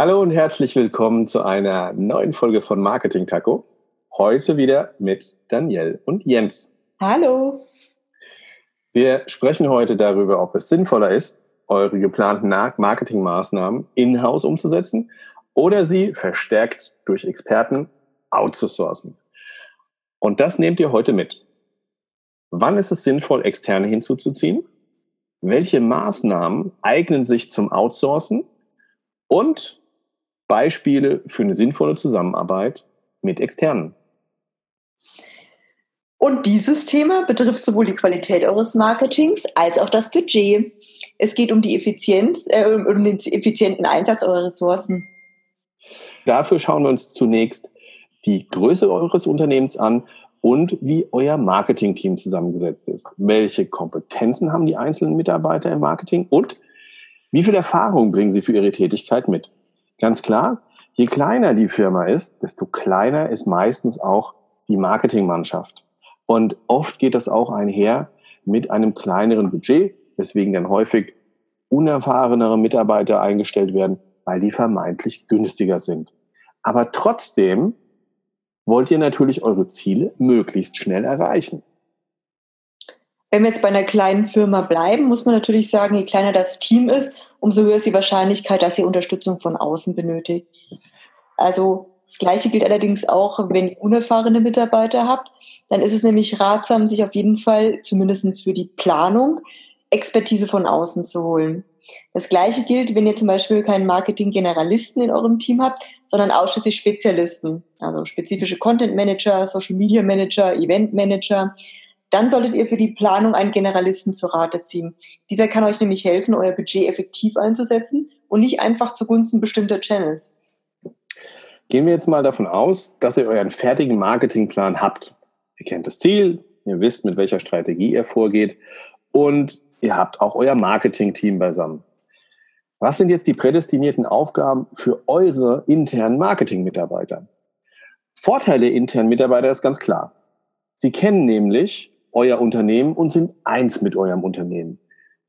Hallo und herzlich willkommen zu einer neuen Folge von Marketing Taco. Heute wieder mit Danielle und Jens. Hallo. Wir sprechen heute darüber, ob es sinnvoller ist, eure geplanten Marketingmaßnahmen in-house umzusetzen oder sie verstärkt durch Experten outzusourcen. Und das nehmt ihr heute mit. Wann ist es sinnvoll, Externe hinzuzuziehen? Welche Maßnahmen eignen sich zum Outsourcen? Und Beispiele für eine sinnvolle Zusammenarbeit mit Externen. Und dieses Thema betrifft sowohl die Qualität eures Marketings als auch das Budget. Es geht um die Effizienz, äh, um den effizienten Einsatz eurer Ressourcen. Dafür schauen wir uns zunächst die Größe eures Unternehmens an und wie euer Marketingteam zusammengesetzt ist. Welche Kompetenzen haben die einzelnen Mitarbeiter im Marketing und wie viel Erfahrung bringen sie für ihre Tätigkeit mit? Ganz klar, je kleiner die Firma ist, desto kleiner ist meistens auch die Marketingmannschaft. Und oft geht das auch einher mit einem kleineren Budget, weswegen dann häufig unerfahrenere Mitarbeiter eingestellt werden, weil die vermeintlich günstiger sind. Aber trotzdem wollt ihr natürlich eure Ziele möglichst schnell erreichen. Wenn wir jetzt bei einer kleinen Firma bleiben, muss man natürlich sagen, je kleiner das Team ist, umso höher ist die Wahrscheinlichkeit, dass ihr Unterstützung von außen benötigt. Also das Gleiche gilt allerdings auch, wenn ihr unerfahrene Mitarbeiter habt. Dann ist es nämlich ratsam, sich auf jeden Fall, zumindest für die Planung, Expertise von außen zu holen. Das Gleiche gilt, wenn ihr zum Beispiel keinen Marketing-Generalisten in eurem Team habt, sondern ausschließlich Spezialisten, also spezifische Content Manager, Social Dann solltet ihr für die Planung einen Generalisten zu Rate ziehen. Dieser kann euch nämlich helfen, euer Budget effektiv einzusetzen und nicht einfach zugunsten bestimmter Channels. Gehen wir jetzt mal davon aus, dass ihr euren fertigen Marketingplan habt. Ihr kennt das Ziel, ihr wisst, mit welcher Strategie ihr vorgeht und ihr habt auch euer Marketingteam beisammen. Was sind jetzt die prädestinierten Aufgaben für eure internen Marketingmitarbeiter? Vorteile der internen Mitarbeiter ist ganz klar. Sie kennen nämlich euer Unternehmen und sind eins mit eurem Unternehmen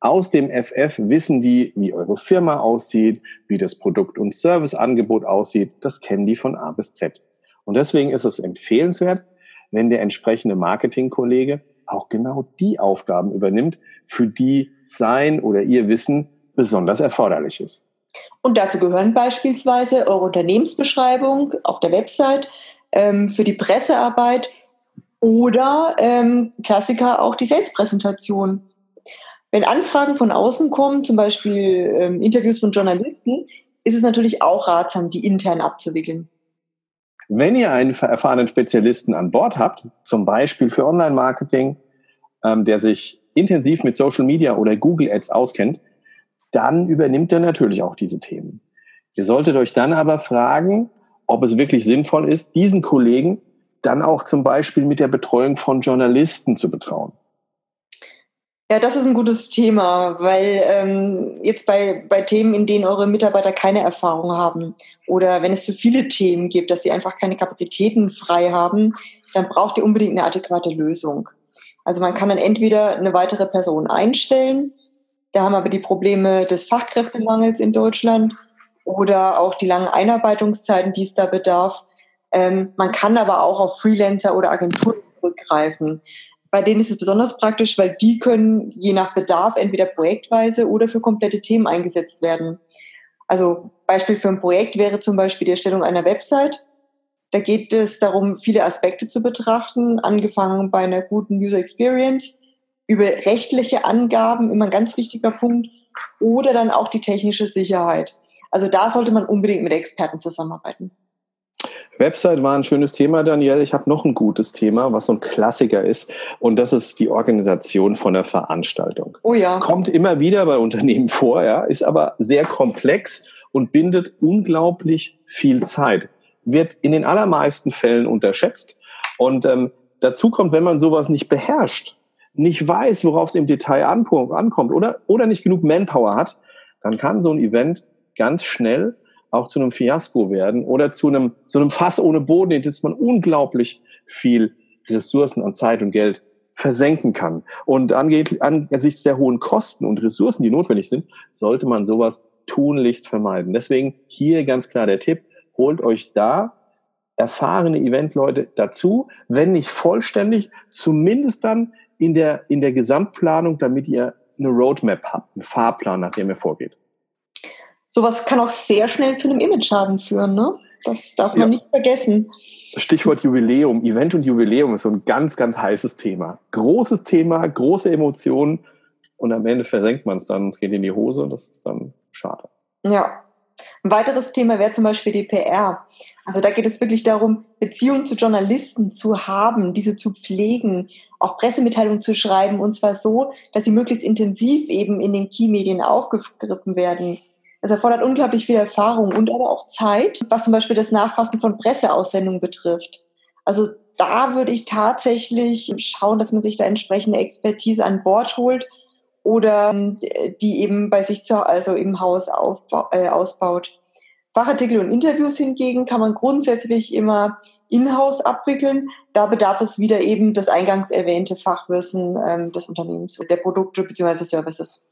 aus dem FF wissen die, wie eure Firma aussieht, wie das Produkt- und Serviceangebot aussieht. Das kennen die von A bis Z. Und deswegen ist es empfehlenswert, wenn der entsprechende Marketingkollege auch genau die Aufgaben übernimmt, für die sein oder ihr Wissen besonders erforderlich ist. Und dazu gehören beispielsweise eure Unternehmensbeschreibung auf der Website, ähm, für die Pressearbeit oder ähm, Klassiker auch die Selbstpräsentation. Wenn Anfragen von außen kommen, zum Beispiel ähm, Interviews von Journalisten, ist es natürlich auch ratsam, die intern abzuwickeln. Wenn ihr einen erfahrenen Spezialisten an Bord habt, zum Beispiel für Online-Marketing, ähm, der sich intensiv mit Social Media oder Google Ads auskennt, dann übernimmt er natürlich auch diese Themen. Ihr solltet euch dann aber fragen, ob es wirklich sinnvoll ist, diesen Kollegen dann auch zum Beispiel mit der Betreuung von Journalisten zu betrauen. Ja, das ist ein gutes Thema, weil ähm, jetzt bei, bei Themen, in denen eure Mitarbeiter keine Erfahrung haben oder wenn es zu viele Themen gibt, dass sie einfach keine Kapazitäten frei haben, dann braucht ihr unbedingt eine adäquate Lösung. Also man kann dann entweder eine weitere Person einstellen, da haben aber die Probleme des Fachkräftemangels in Deutschland oder auch die langen Einarbeitungszeiten, die es da bedarf. Ähm, man kann aber auch auf Freelancer oder Agenturen zurückgreifen. Bei denen ist es besonders praktisch, weil die können je nach Bedarf entweder projektweise oder für komplette Themen eingesetzt werden. Also Beispiel für ein Projekt wäre zum Beispiel die Erstellung einer Website. Da geht es darum, viele Aspekte zu betrachten, angefangen bei einer guten User Experience, über rechtliche Angaben, immer ein ganz wichtiger Punkt, oder dann auch die technische Sicherheit. Also da sollte man unbedingt mit Experten zusammenarbeiten. Website war ein schönes Thema, Daniel. Ich habe noch ein gutes Thema, was so ein Klassiker ist. Und das ist die Organisation von der Veranstaltung. Oh ja. Kommt immer wieder bei Unternehmen vor, ja, ist aber sehr komplex und bindet unglaublich viel Zeit. Wird in den allermeisten Fällen unterschätzt. Und ähm, dazu kommt, wenn man sowas nicht beherrscht, nicht weiß, worauf es im Detail ankommt oder, oder nicht genug Manpower hat, dann kann so ein Event ganz schnell auch zu einem Fiasko werden oder zu einem, zu einem Fass ohne Boden, in das man unglaublich viel Ressourcen und Zeit und Geld versenken kann. Und angesichts der hohen Kosten und Ressourcen, die notwendig sind, sollte man sowas tunlichst vermeiden. Deswegen hier ganz klar der Tipp, holt euch da erfahrene Eventleute dazu, wenn nicht vollständig, zumindest dann in der, in der Gesamtplanung, damit ihr eine Roadmap habt, einen Fahrplan, nach dem ihr vorgeht. Sowas kann auch sehr schnell zu einem Image-Schaden führen, ne? Das darf man ja. nicht vergessen. Stichwort Jubiläum. Event und Jubiläum ist so ein ganz, ganz heißes Thema. Großes Thema, große Emotionen und am Ende versenkt man es dann, es geht in die Hose und das ist dann schade. Ja. Ein weiteres Thema wäre zum Beispiel die PR. Also da geht es wirklich darum, Beziehungen zu Journalisten zu haben, diese zu pflegen, auch Pressemitteilungen zu schreiben und zwar so, dass sie möglichst intensiv eben in den Key-Medien aufgegriffen werden. Das erfordert unglaublich viel Erfahrung und aber auch Zeit, was zum Beispiel das Nachfassen von Presseaussendungen betrifft. Also da würde ich tatsächlich schauen, dass man sich da entsprechende Expertise an Bord holt oder ähm, die eben bei sich zu, also im Haus aufbau, äh, ausbaut. Fachartikel und Interviews hingegen kann man grundsätzlich immer in-house abwickeln. Da bedarf es wieder eben das eingangs erwähnte Fachwissen ähm, des Unternehmens, der Produkte bzw. Services.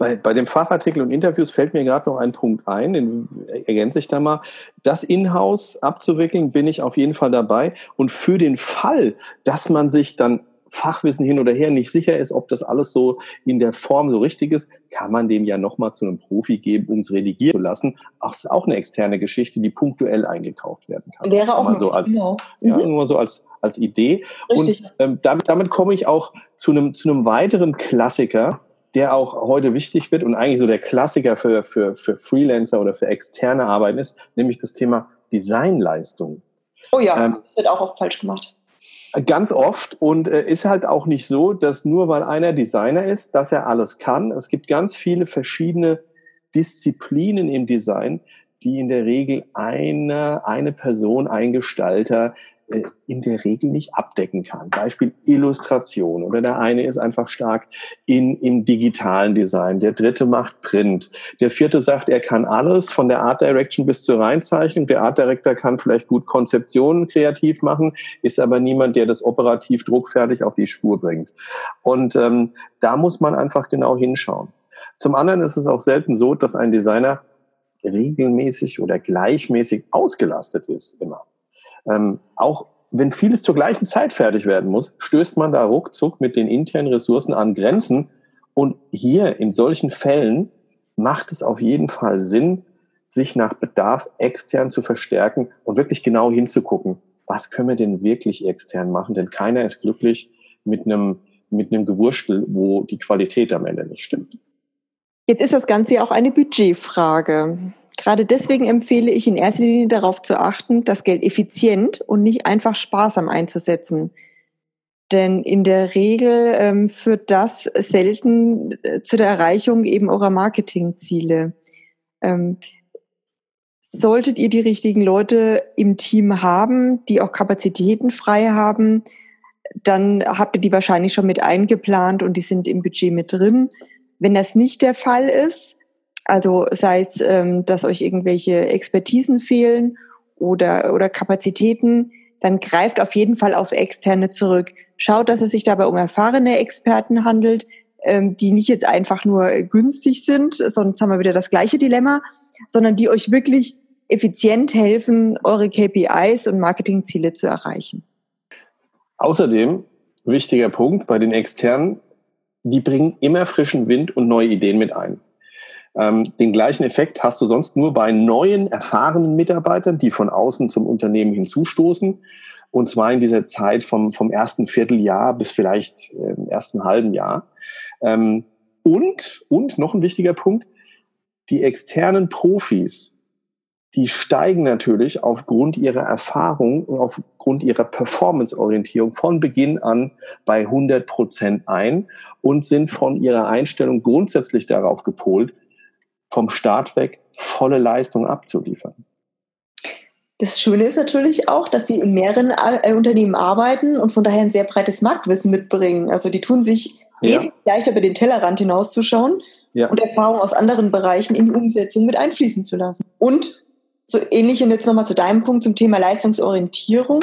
Bei, bei dem Fachartikel und Interviews fällt mir gerade noch ein Punkt ein, den ergänze ich da mal. Das in-house abzuwickeln, bin ich auf jeden Fall dabei. Und für den Fall, dass man sich dann Fachwissen hin oder her nicht sicher ist, ob das alles so in der Form so richtig ist, kann man den ja nochmal zu einem Profi geben, um es redigieren zu lassen. Auch ist auch eine externe Geschichte, die punktuell eingekauft werden kann. Wäre auch mal so als, genau. ja, mhm. nur so als, als Idee. Richtig. Und ähm, damit, damit komme ich auch zu einem, zu einem weiteren Klassiker, der auch heute wichtig wird und eigentlich so der Klassiker für, für, für Freelancer oder für externe Arbeiten ist, nämlich das Thema Designleistung. Oh ja, ähm, das wird auch oft falsch gemacht. Ganz oft und äh, ist halt auch nicht so, dass nur weil einer Designer ist, dass er alles kann. Es gibt ganz viele verschiedene Disziplinen im Design, die in der Regel eine, eine Person, ein Gestalter in der Regel nicht abdecken kann. Beispiel Illustration oder der eine ist einfach stark in, im digitalen Design, der dritte macht Print, der vierte sagt, er kann alles von der Art Direction bis zur Reinzeichnung. Der Art Director kann vielleicht gut Konzeptionen kreativ machen, ist aber niemand, der das operativ druckfertig auf die Spur bringt. Und ähm, da muss man einfach genau hinschauen. Zum anderen ist es auch selten so, dass ein Designer regelmäßig oder gleichmäßig ausgelastet ist immer. Ähm, auch wenn vieles zur gleichen Zeit fertig werden muss, stößt man da ruckzuck mit den internen Ressourcen an Grenzen. Und hier in solchen Fällen macht es auf jeden Fall Sinn, sich nach Bedarf extern zu verstärken und wirklich genau hinzugucken, was können wir denn wirklich extern machen? Denn keiner ist glücklich mit einem, mit einem Gewurstel, wo die Qualität am Ende nicht stimmt. Jetzt ist das Ganze ja auch eine Budgetfrage. Gerade deswegen empfehle ich in erster Linie darauf zu achten, das Geld effizient und nicht einfach sparsam einzusetzen. Denn in der Regel ähm, führt das selten äh, zu der Erreichung eben eurer Marketingziele. Ähm, solltet ihr die richtigen Leute im Team haben, die auch Kapazitäten frei haben, dann habt ihr die wahrscheinlich schon mit eingeplant und die sind im Budget mit drin. Wenn das nicht der Fall ist, also sei es, ähm, dass euch irgendwelche Expertisen fehlen oder, oder Kapazitäten, dann greift auf jeden Fall auf externe zurück. Schaut, dass es sich dabei um erfahrene Experten handelt, ähm, die nicht jetzt einfach nur günstig sind, sonst haben wir wieder das gleiche Dilemma, sondern die euch wirklich effizient helfen, eure KPIs und Marketingziele zu erreichen. Außerdem, wichtiger Punkt bei den externen, die bringen immer frischen Wind und neue Ideen mit ein. Ähm, den gleichen Effekt hast du sonst nur bei neuen, erfahrenen Mitarbeitern, die von außen zum Unternehmen hinzustoßen. Und zwar in dieser Zeit vom, vom ersten Vierteljahr bis vielleicht äh, im ersten halben Jahr. Ähm, und, und noch ein wichtiger Punkt, die externen Profis, die steigen natürlich aufgrund ihrer Erfahrung und aufgrund ihrer Performanceorientierung von Beginn an bei 100 Prozent ein und sind von ihrer Einstellung grundsätzlich darauf gepolt, vom Start weg volle Leistung abzuliefern. Das Schöne ist natürlich auch, dass sie in mehreren äh, Unternehmen arbeiten und von daher ein sehr breites Marktwissen mitbringen. Also die tun sich ja. wesentlich leichter über den Tellerrand hinauszuschauen ja. und Erfahrungen aus anderen Bereichen in die Umsetzung mit einfließen zu lassen. Und so ähnlich und jetzt nochmal zu deinem Punkt zum Thema Leistungsorientierung.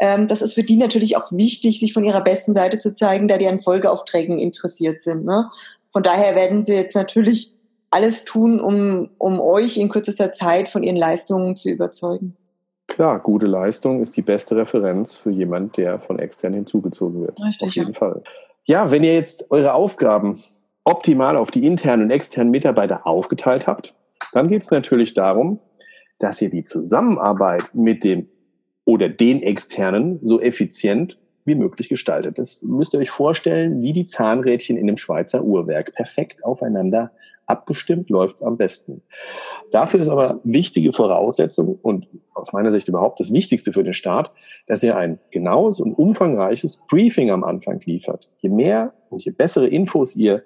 Ähm, das ist für die natürlich auch wichtig, sich von ihrer besten Seite zu zeigen, da die an Folgeaufträgen interessiert sind. Ne? Von daher werden sie jetzt natürlich alles tun, um, um euch in kürzester Zeit von ihren Leistungen zu überzeugen. Klar, gute Leistung ist die beste Referenz für jemand, der von extern hinzugezogen wird. Richtig, auf jeden ja. Fall. Ja, wenn ihr jetzt eure Aufgaben optimal auf die internen und externen Mitarbeiter aufgeteilt habt, dann geht es natürlich darum, dass ihr die Zusammenarbeit mit dem oder den externen so effizient wie möglich gestaltet. Das müsst ihr euch vorstellen, wie die Zahnrädchen in einem Schweizer Uhrwerk. Perfekt aufeinander abgestimmt läuft es am besten. Dafür ist aber wichtige Voraussetzung und aus meiner Sicht überhaupt das Wichtigste für den Start, dass ihr ein genaues und umfangreiches Briefing am Anfang liefert. Je mehr und je bessere Infos ihr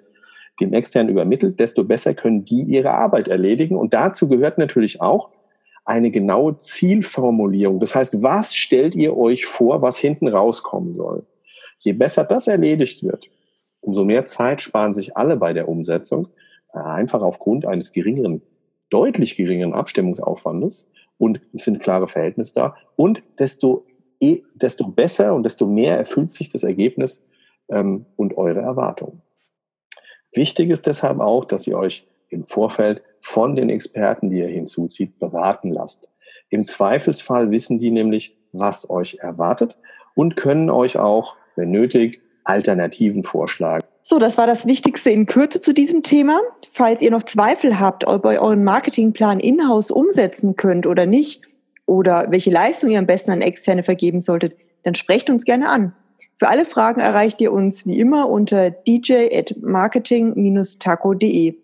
dem externen übermittelt, desto besser können die ihre Arbeit erledigen. Und dazu gehört natürlich auch eine genaue Zielformulierung. Das heißt, was stellt ihr euch vor, was hinten rauskommen soll? Je besser das erledigt wird, umso mehr Zeit sparen sich alle bei der Umsetzung äh, einfach aufgrund eines geringeren, deutlich geringeren Abstimmungsaufwandes und es sind klare Verhältnisse da und desto, eh, desto besser und desto mehr erfüllt sich das Ergebnis ähm, und eure Erwartungen. Wichtig ist deshalb auch, dass ihr euch im Vorfeld von den Experten, die ihr hinzuzieht, beraten lasst. Im Zweifelsfall wissen die nämlich, was euch erwartet und können euch auch, wenn nötig, Alternativen vorschlagen. So, das war das Wichtigste in Kürze zu diesem Thema. Falls ihr noch Zweifel habt, ob ihr euren Marketingplan in-house umsetzen könnt oder nicht, oder welche Leistung ihr am besten an Externe vergeben solltet, dann sprecht uns gerne an. Für alle Fragen erreicht ihr uns wie immer unter dj.marketing-taco.de.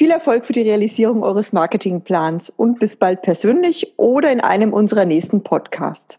Viel Erfolg für die Realisierung eures Marketingplans und bis bald persönlich oder in einem unserer nächsten Podcasts.